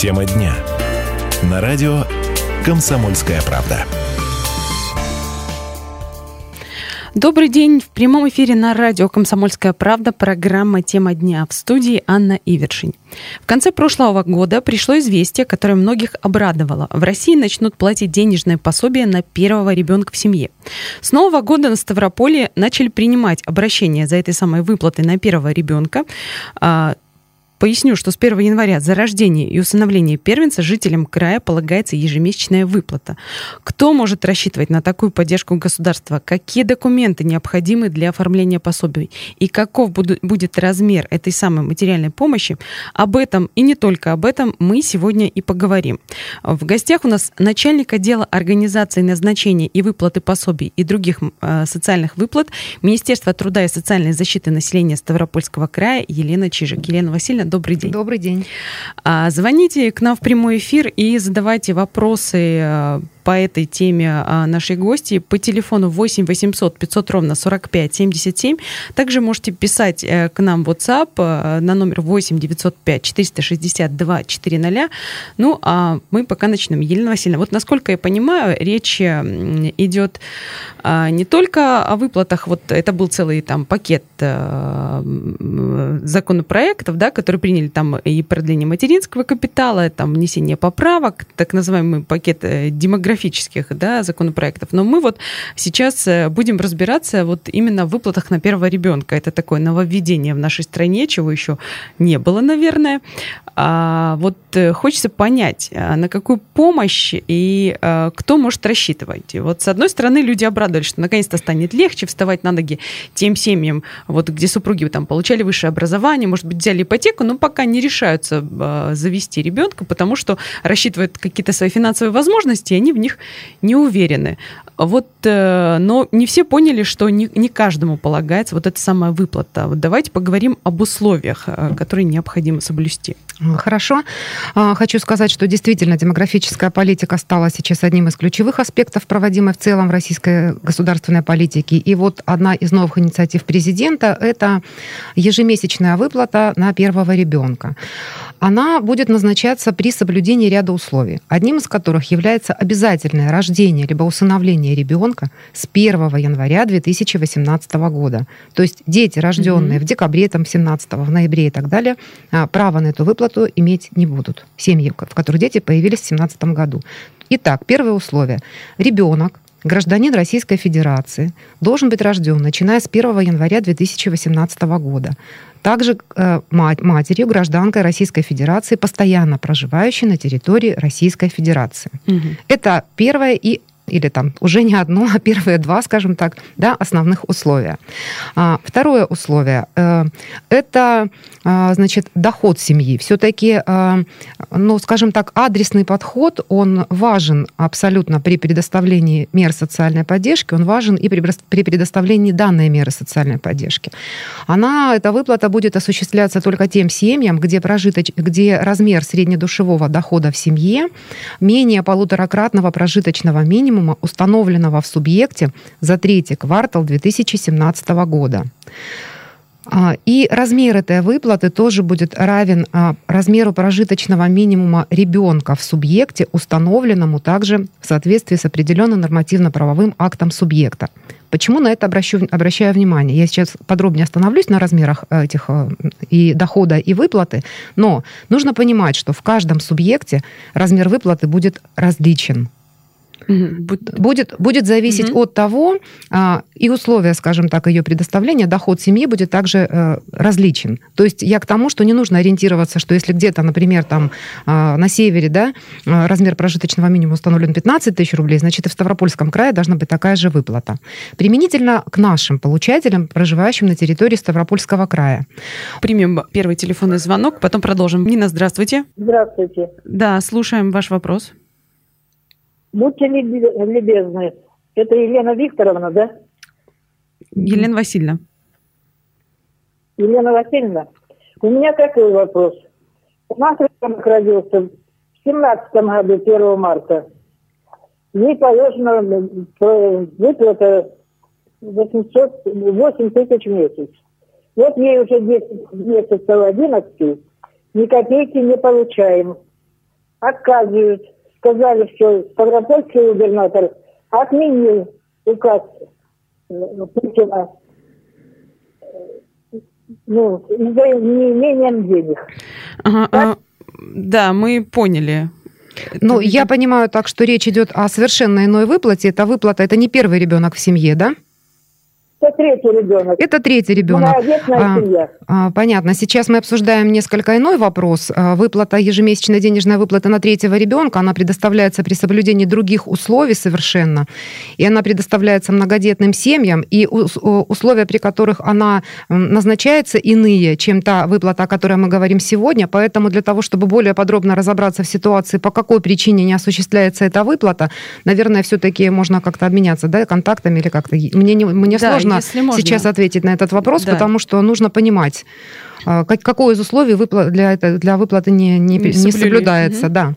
Тема дня. На радио «Комсомольская правда». Добрый день. В прямом эфире на радио «Комсомольская правда» программа «Тема дня» в студии Анна Ивершин. В конце прошлого года пришло известие, которое многих обрадовало. В России начнут платить денежное пособие на первого ребенка в семье. С Нового года на Ставрополе начали принимать обращения за этой самой выплатой на первого ребенка. Поясню, что с 1 января за рождение и усыновление первенца жителям края полагается ежемесячная выплата. Кто может рассчитывать на такую поддержку государства? Какие документы необходимы для оформления пособий? И каков будет размер этой самой материальной помощи? Об этом и не только об этом мы сегодня и поговорим. В гостях у нас начальник отдела организации назначения и выплаты пособий и других э, социальных выплат Министерства труда и социальной защиты населения Ставропольского края Елена Чижик. Елена Васильевна, добрый день. Добрый день. А, звоните к нам в прямой эфир и задавайте вопросы э, по этой теме а, нашей гости по телефону 8 800 500 ровно 45 77. Также можете писать э, к нам в WhatsApp э, на номер 8 905 462 400. Ну, а мы пока начнем. Елена Васильевна, вот насколько я понимаю, речь идет а, не только о выплатах, вот это был целый там пакет э, законопроектов, да, которые приняли там и продление материнского капитала, там внесение поправок, так называемый пакет демографии демографических да, законопроектов. Но мы вот сейчас э, будем разбираться вот именно в выплатах на первого ребенка. Это такое нововведение в нашей стране, чего еще не было, наверное. А вот э, хочется понять, а на какую помощь и кто может рассчитывать. Вот с одной стороны люди обрадовались, что наконец-то станет легче вставать на ноги тем семьям, вот где супруги там получали высшее образование, может быть, взяли ипотеку, но пока не решаются завести ребенка, потому что рассчитывают какие-то свои финансовые возможности, и они в них не уверены. Вот, э, но не все поняли, что не, не каждому полагается вот эта самая выплата. Вот давайте поговорим об условиях, э, которые необходимо соблюсти. Хорошо. А, хочу сказать, что действительно демографическая политика стала сейчас одним из ключевых аспектов, проводимой в целом российской государственной политики. И вот одна из новых инициатив президента – это ежемесячная выплата на первого ребенка она будет назначаться при соблюдении ряда условий, одним из которых является обязательное рождение либо усыновление ребенка с 1 января 2018 года. То есть дети, рожденные mm-hmm. в декабре, там, 17, в ноябре и так далее, а, право на эту выплату иметь не будут. Семьи, в которых дети появились в 2017 году. Итак, первое условие. Ребенок гражданин Российской Федерации должен быть рожден, начиная с 1 января 2018 года также э, мать, матерью гражданкой Российской Федерации, постоянно проживающей на территории Российской Федерации. Угу. Это первое и или там уже не одно, а первые два, скажем так, да, основных условия. А, второе условие э, – это, а, значит, доход семьи. Все-таки, а, ну, скажем так, адресный подход, он важен абсолютно при предоставлении мер социальной поддержки, он важен и при, предоставлении данной меры социальной поддержки. Она, эта выплата будет осуществляться только тем семьям, где, прожиточ, где размер среднедушевого дохода в семье менее полуторакратного прожиточного минимума минимума, установленного в субъекте за третий квартал 2017 года. А, и размер этой выплаты тоже будет равен а, размеру прожиточного минимума ребенка в субъекте, установленному также в соответствии с определенным нормативно-правовым актом субъекта. Почему на это обращу, обращаю внимание? Я сейчас подробнее остановлюсь на размерах э, этих э, и дохода, и выплаты, но нужно понимать, что в каждом субъекте размер выплаты будет различен. Будет, будет зависеть угу. от того, а, и условия, скажем так, ее предоставления, доход семьи будет также э, различен. То есть я к тому, что не нужно ориентироваться, что если где-то, например, там а, на севере, да, а, размер прожиточного минимума установлен 15 тысяч рублей, значит, и в Ставропольском крае должна быть такая же выплата. Применительно к нашим получателям, проживающим на территории Ставропольского края. Примем первый телефонный звонок, потом продолжим. Нина, здравствуйте. Здравствуйте. Да, слушаем ваш вопрос. Будьте любезны. Это Елена Викторовна, да? Елена Васильевна. Елена Васильевна, у меня такой вопрос. У нас ребенок родился в 17 году, 1 марта. Ей положено выплата 800, 8 тысяч в месяц. Вот ей уже 10 месяцев 11, ни копейки не получаем. отказывают. Сказали, что Ставропольский губернатор отменил указ э, Путина ну, за неимением денег. Ага, а, да, мы поняли. Ну, я понимаю так, что речь идет о совершенно иной выплате. Это выплата, это не первый ребенок в семье, да? Это третий ребенок. Это третий ребенок. А, а, понятно. Сейчас мы обсуждаем несколько иной вопрос. А, выплата, ежемесячная денежная выплата на третьего ребенка, она предоставляется при соблюдении других условий совершенно. И она предоставляется многодетным семьям. И условия, при которых она назначается, иные, чем та выплата, о которой мы говорим сегодня. Поэтому для того, чтобы более подробно разобраться в ситуации, по какой причине не осуществляется эта выплата, наверное, все-таки можно как-то обменяться да, контактами или как-то. Мне, не, мне да, сложно можно, сейчас ответить на этот вопрос, да. потому что нужно понимать, а, какое из условий для, для выплаты не, не, не, не соблюдается. Угу. Да.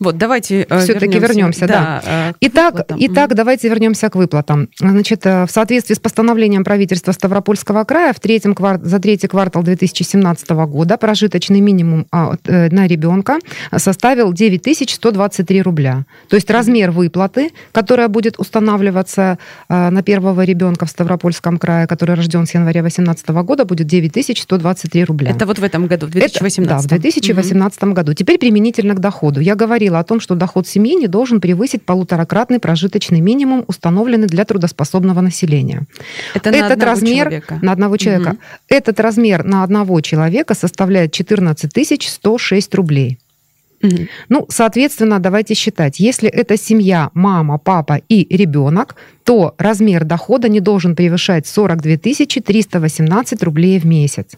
Вот, давайте э, Все-таки вернемся, да. да. Э, итак, итак, давайте вернемся к выплатам. Значит, э, в соответствии с постановлением правительства Ставропольского края в третьем кварт... за третий квартал 2017 года прожиточный минимум а, на ребенка составил 9123 рубля. То есть размер выплаты, которая будет устанавливаться на первого ребенка в Ставропольском крае, который рожден с января 2018 года, будет 9123 рубля. Это вот в этом году, в 2018? Это, да, в 2018 угу. году. Теперь применительно к доходу. Я говорила говорила о том, что доход семьи не должен превысить полуторакратный прожиточный минимум, установленный для трудоспособного населения. Это на Этот размер человека. на одного человека. Угу. Этот размер на одного человека составляет 14 106 рублей. Угу. Ну, соответственно, давайте считать, если это семья, мама, папа и ребенок, то размер дохода не должен превышать 42 318 рублей в месяц.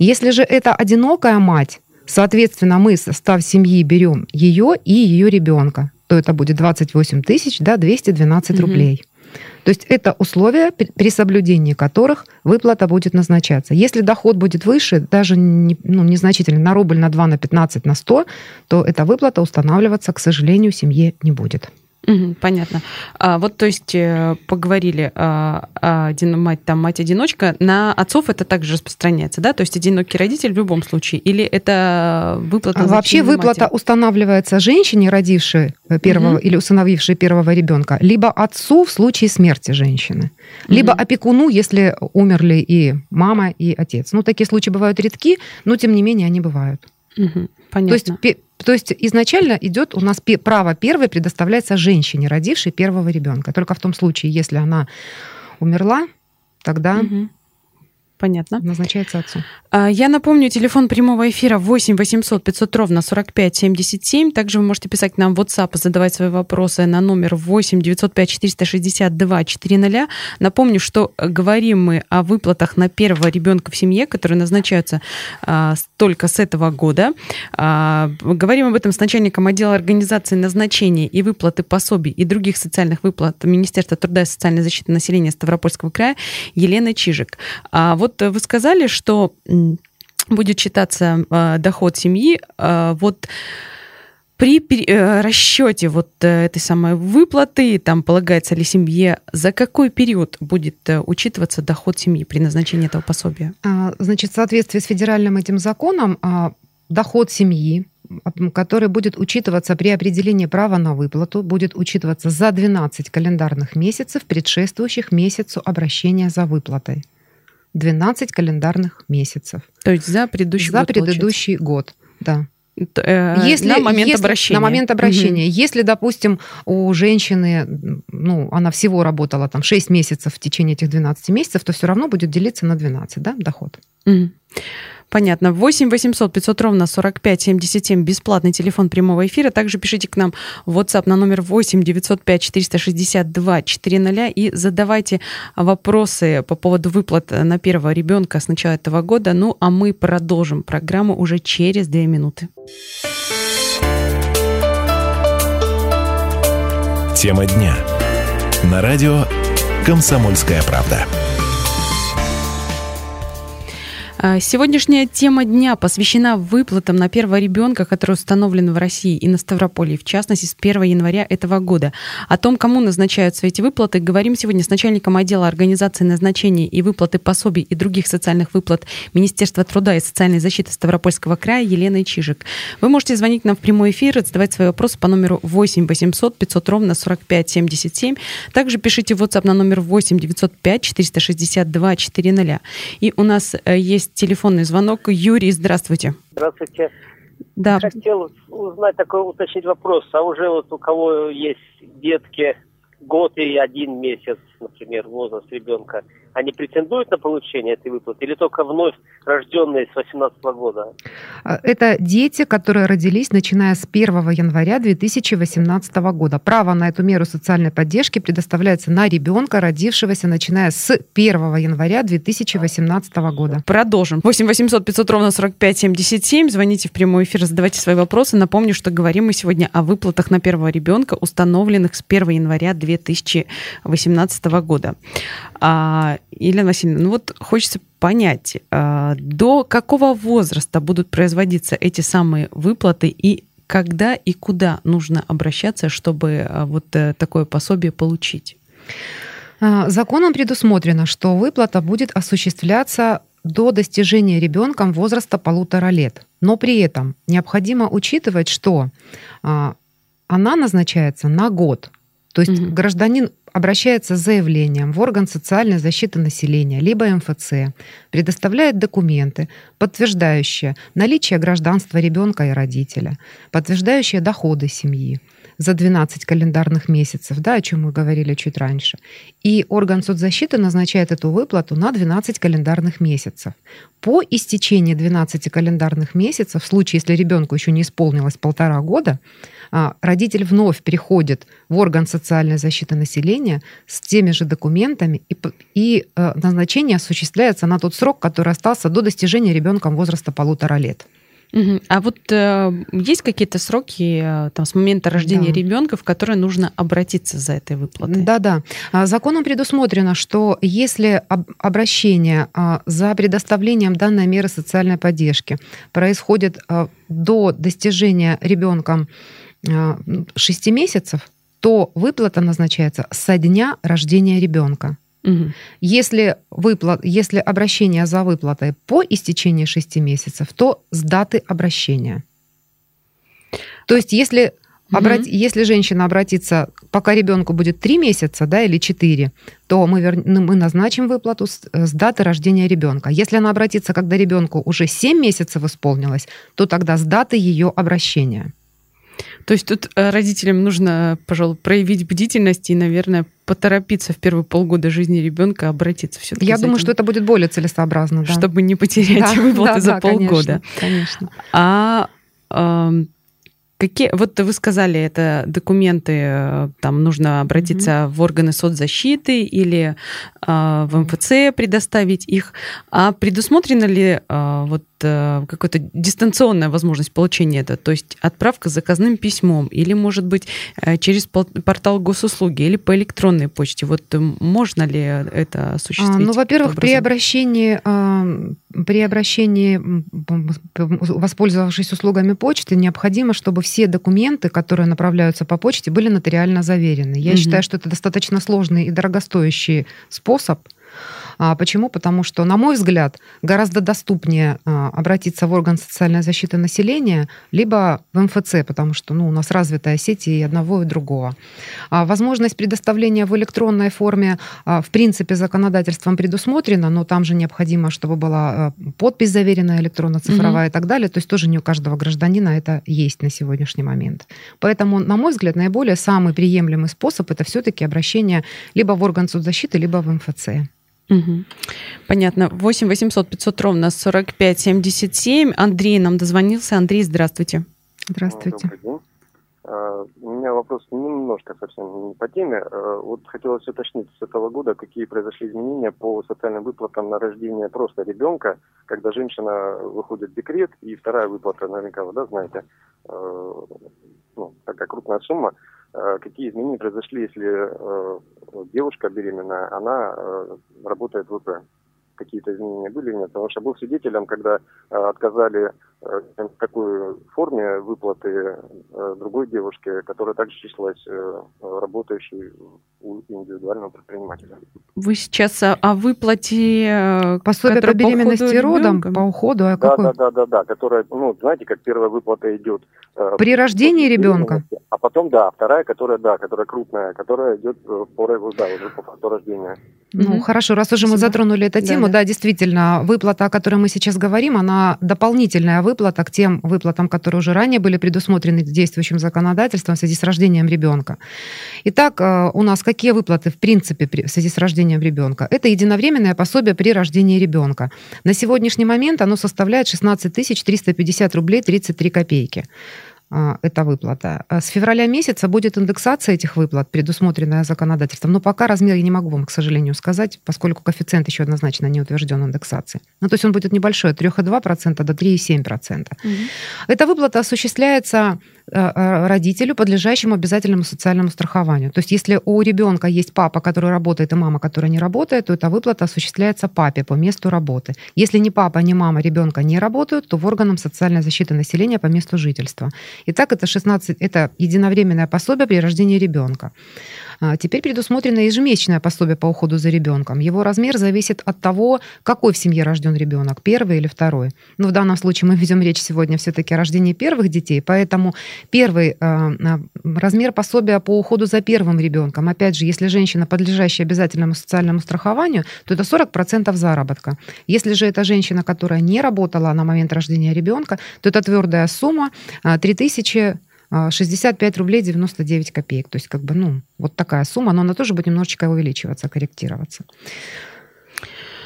Если же это одинокая мать, Соответственно, мы состав семьи берем ее и ее ребенка, то это будет 28 тысяч, да, 212 угу. рублей. То есть это условия, при соблюдении которых выплата будет назначаться. Если доход будет выше, даже не, ну, незначительно, на рубль, на 2, на 15, на 100, то эта выплата устанавливаться, к сожалению, семье не будет. Угу, понятно. А, вот, то есть, э, поговорили, а, один, мать, там, мать-одиночка, на отцов это также распространяется, да? То есть, одинокий родитель в любом случае? Или это выплата? А вообще выплата матери? устанавливается женщине, родившей первого угу. или усыновившей первого ребенка, либо отцу в случае смерти женщины, угу. либо опекуну, если умерли и мама, и отец. Ну, такие случаи бывают редки, но, тем не менее, они бывают. Угу. Понятно. То есть, то есть изначально идет у нас право первое предоставляется женщине, родившей первого ребенка. Только в том случае, если она умерла, тогда угу. Понятно. Назначается отцу. А, я напомню, телефон прямого эфира 8 800 500 ровно 45 77. Также вы можете писать нам в WhatsApp и задавать свои вопросы на номер 8 905 462 400. Напомню, что говорим мы о выплатах на первого ребенка в семье, которые назначаются а, только с этого года. А, говорим об этом с начальником отдела организации назначения и выплаты пособий и других социальных выплат Министерства труда и социальной защиты населения Ставропольского края Еленой Чижик. А вот вот вы сказали, что будет считаться э, доход семьи. Э, вот при э, расчете вот этой самой выплаты, там полагается ли семье, за какой период будет учитываться доход семьи при назначении этого пособия? А, значит, в соответствии с федеральным этим законом, а, доход семьи, который будет учитываться при определении права на выплату, будет учитываться за 12 календарных месяцев, предшествующих месяцу обращения за выплатой. 12 календарных месяцев. То есть за предыдущий за год. За предыдущий получается. год, да. Э, если, на момент если, обращения. На момент обращения. Угу. Если, допустим, у женщины, ну, она всего работала там 6 месяцев в течение этих 12 месяцев, то все равно будет делиться на 12, да, доход. Угу. Понятно. 8 800 500 ровно 45 77, бесплатный телефон прямого эфира. Также пишите к нам в WhatsApp на номер 8 905 462 400 и задавайте вопросы по поводу выплат на первого ребенка с начала этого года. Ну, а мы продолжим программу уже через две минуты. Тема дня. На радио «Комсомольская правда». Сегодняшняя тема дня посвящена выплатам на первого ребенка, которые установлены в России и на Ставрополье, в частности, с 1 января этого года. О том, кому назначаются эти выплаты, говорим сегодня с начальником отдела организации назначения и выплаты пособий и других социальных выплат Министерства труда и социальной защиты Ставропольского края Еленой Чижик. Вы можете звонить нам в прямой эфир и задавать свои вопросы по номеру 8 800 500 ровно 45 77. Также пишите в WhatsApp на номер 8 905 462 400. И у нас э, есть телефонный звонок. Юрий, здравствуйте. Здравствуйте. Да. Хотел узнать такой уточнить вопрос. А уже вот у кого есть детки год и один месяц, например, возраст ребенка, они претендуют на получение этой выплаты или только вновь рожденные с 18 года? А, это дети, которые родились начиная с 1 января 2018 года. Право на эту меру социальной поддержки предоставляется на ребенка, родившегося начиная с 1 января 2018 года. Продолжим. 8 800 500 ровно 45 77. Звоните в прямой эфир, задавайте свои вопросы. Напомню, что говорим мы сегодня о выплатах на первого ребенка, установленных с 1 января 2018 года. А, Елена Васильевна, ну вот хочется понять, а, до какого возраста будут производиться эти самые выплаты и когда и куда нужно обращаться, чтобы а, вот э, такое пособие получить? А, законом предусмотрено, что выплата будет осуществляться до достижения ребенком возраста полутора лет. Но при этом необходимо учитывать, что она назначается на год. То есть угу. гражданин обращается с заявлением в орган социальной защиты населения, либо МФЦ, предоставляет документы, подтверждающие наличие гражданства ребенка и родителя, подтверждающие доходы семьи за 12 календарных месяцев, да, о чем мы говорили чуть раньше. И орган соцзащиты назначает эту выплату на 12 календарных месяцев. По истечении 12 календарных месяцев, в случае, если ребенку еще не исполнилось полтора года, родитель вновь переходит в орган социальной защиты населения с теми же документами, и, и э, назначение осуществляется на тот срок, который остался до достижения ребенком возраста полутора лет. А вот э, есть какие-то сроки э, там, с момента рождения да. ребенка, в которые нужно обратиться за этой выплатой? Да, да. А, законом предусмотрено, что если об, обращение а, за предоставлением данной меры социальной поддержки происходит а, до достижения ребенком 6 месяцев, то выплата назначается со дня рождения ребенка. Угу. Если, выплат, если обращение за выплатой по истечении 6 месяцев, то с даты обращения. То есть если, угу. обрат, если женщина обратится, пока ребенку будет 3 месяца да, или 4, то мы, вер, ну, мы назначим выплату с, с даты рождения ребенка. Если она обратится, когда ребенку уже 7 месяцев исполнилось, то тогда с даты ее обращения. То есть тут э, родителям нужно, пожалуй, проявить бдительность и, наверное, поторопиться в первые полгода жизни ребенка обратиться все-таки. Я думаю, этим, что это будет более целесообразно, да. чтобы не потерять да, выплаты да, за да, полгода. Конечно. конечно. А э, Какие, вот вы сказали, это документы, э, там нужно обратиться mm-hmm. в органы соцзащиты или э, в МФЦ предоставить их. А предусмотрена ли э, вот э, какая-то дистанционная возможность получения этого? То есть отправка заказным письмом или, может быть, э, через портал госуслуги или по электронной почте? Вот э, можно ли это осуществить? А, ну, во-первых, при обращении, э, при обращении, воспользовавшись услугами почты, необходимо, чтобы все документы, которые направляются по почте, были нотариально заверены. Я угу. считаю, что это достаточно сложный и дорогостоящий способ почему? Потому что, на мой взгляд, гораздо доступнее а, обратиться в орган социальной защиты населения, либо в МФЦ, потому что ну, у нас развитая сеть и одного, и другого. А, возможность предоставления в электронной форме, в принципе, законодательством предусмотрена, но там же необходимо, чтобы была подпись заверенная электронно-цифровая mm-hmm. и так далее. То есть тоже не у каждого гражданина это есть на сегодняшний момент. Поэтому, на мой взгляд, наиболее самый приемлемый способ это все-таки обращение либо в орган соцзащиты, либо в МФЦ. Угу. Понятно. 8 800 500 ровно 45 77. Андрей нам дозвонился. Андрей, здравствуйте. Здравствуйте. А, у меня вопрос немножко совсем не по теме. А, вот хотелось уточнить с этого года, какие произошли изменения по социальным выплатам на рождение просто ребенка, когда женщина выходит в декрет, и вторая выплата, наверняка вы да, знаете, а, ну, такая крупная сумма. Э, какие изменения произошли, если э, девушка беременная, она э, работает в ВП. какие-то изменения были или нет? Потому что был свидетелем, когда отказали в такой форме выплаты э, другой девушке, которая также числилась э, работающей у индивидуального предпринимателя. Вы сейчас о, о выплате э, Пособие по беременности и родам, ребенка? по уходу, а Да, какой? да, да, да, да, которая, ну, знаете, как первая выплата идет э, При рождении ребенка? А потом, да, вторая, которая, да, которая крупная, которая идет э, по, да, уже по факту рождения. Ну, Мгм. хорошо, раз уже мы Спасибо. затронули эту Да, тему, да. да, действительно, выплата, о которой мы сейчас говорим, она дополнительная выплата к тем выплатам, которые уже ранее были предусмотрены действующим законодательством в связи с рождением ребенка. Итак, э, у нас какие выплаты в принципе при- в связи с рождением ребенка? Это единовременное пособие при рождении ребенка. На сегодняшний момент оно составляет 16 350 рублей 33 копейки. А, эта выплата. А С февраля месяца будет индексация этих выплат, предусмотренная законодательством. Но пока размер я не могу вам, к сожалению, сказать, поскольку коэффициент еще однозначно не утвержден индексацией. Ну, то есть он будет небольшой, от 3,2% до 3,7%. Мгм. Эта выплата осуществляется э, родителю, подлежащему обязательному социальному страхованию. То есть если у ребенка есть папа, который работает, и мама, которая не работает, то эта выплата осуществляется папе по месту работы. Если ни папа, ни мама ребенка не работают, то в органам социальной защиты населения по месту жительства. Итак, это 16, это единовременное пособие при рождении ребенка. А, Теперь предусмотрено ежемесячное пособие по уходу за ребенком. Его размер зависит от того, какой в семье рожден ребенок, первый или второй. Ну, в данном случае мы ведем речь сегодня все-таки о рождении первых детей, поэтому первый э, э, размер пособия по уходу за первым ребенком, опять же, если женщина, подлежащая обязательному социальному страхованию, то это 40% заработка. Если же это женщина, которая не работала на момент рождения ребенка, то это твердая сумма а, 3000 а, 65 рублей 99 копеек. То есть, как бы, ну, вот такая сумма, но она тоже будет немножечко увеличиваться, корректироваться.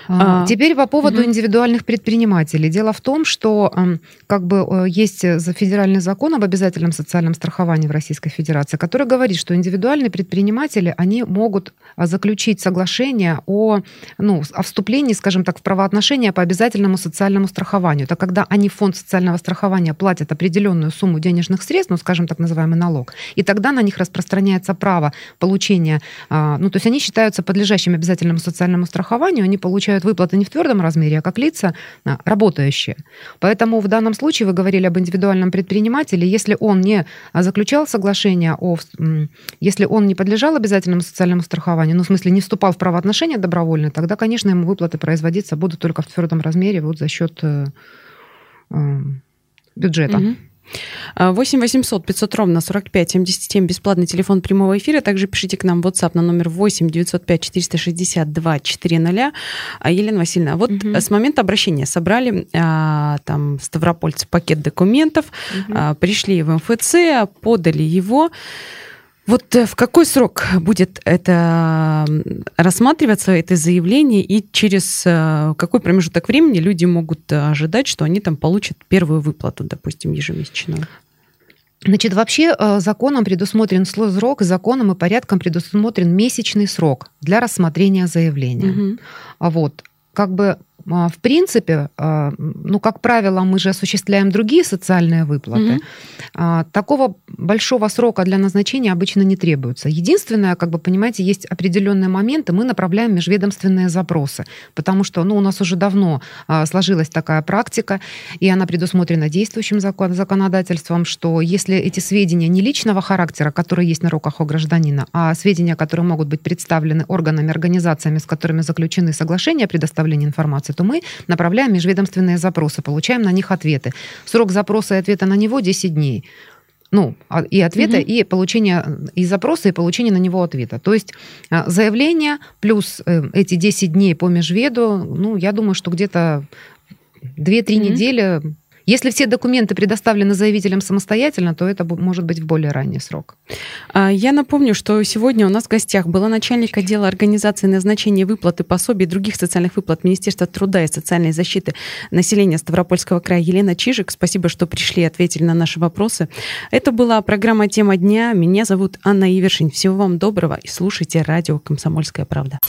А, А, Теперь по поводу мгм. индивидуальных предпринимателей. Дело в том, что м, как бы э, есть за федеральный закон об обязательном социальном страховании в Российской Федерации, который говорит, что индивидуальные предприниматели, они могут а, заключить соглашение о, ну, о вступлении, скажем так, в правоотношения по обязательному социальному страхованию. Это когда они в фонд социального страхования платят определенную сумму денежных средств, ну, скажем так называемый налог, и тогда на них распространяется право получения, ну, то есть они считаются подлежащими обязательному социальному страхованию, они получают выплаты не в твердом размере, а как лица а, работающие. Поэтому в данном случае вы говорили об индивидуальном предпринимателе, если он не а, заключал соглашение о, если он не подлежал обязательному социальному страхованию, ну, в смысле, не вступал в правоотношения добровольно, тогда, конечно, ему выплаты производиться будут только в твердом размере вот за счет э, э, бюджета. Мгм. А, 8 800 500 ровно 45 77, бесплатный телефон прямого эфира. Также пишите к нам в WhatsApp на номер 8 905 462 400. А, Елена Васильевна, вот Мгм. с момента обращения собрали а, там ставропольцы пакет документов, а, пришли в МФЦ, подали его. Вот э, в какой срок будет это рассматриваться, это заявление, и через э, какой промежуток времени люди могут э, ожидать, что они там получат первую выплату, допустим, ежемесячную? Значит, вообще законом предусмотрен срок, законом и порядком предусмотрен месячный срок для рассмотрения заявления. А Вот. Как бы в принципе, а, ну, как правило, мы же осуществляем другие социальные выплаты. А, Такого большого срока для назначения обычно не требуется. Единственное, как бы, понимаете, есть определенные моменты, мы направляем межведомственные запросы, потому что, ну, у нас уже давно а, сложилась такая практика, и она предусмотрена действующим закон- законодательством, что если эти сведения не личного характера, которые есть на руках у гражданина, а сведения, которые могут быть представлены органами, организациями, с которыми заключены соглашения о предоставлении информации, то мы направляем межведомственные запросы, получаем на них ответы. Срок запроса и ответа на него 10 дней. Ну, а- и ответа, Мгм. и получение, и запроса, и получение на него ответа. То есть а, заявление плюс э, эти 10 дней по межведу, ну, я думаю, что где-то 2-3 Мгм. недели. Если все документы предоставлены заявителем самостоятельно, то это может быть в более ранний срок. А, Я напомню, что сегодня у нас в гостях была начальник отдела организации назначения выплаты пособий и других социальных выплат Министерства труда и социальной защиты населения Ставропольского края Елена Чижик. Спасибо, что пришли и ответили на наши вопросы. Это была программа «Тема дня». Меня зовут Анна Ивершин. Всего вам доброго и слушайте радио «Комсомольская правда».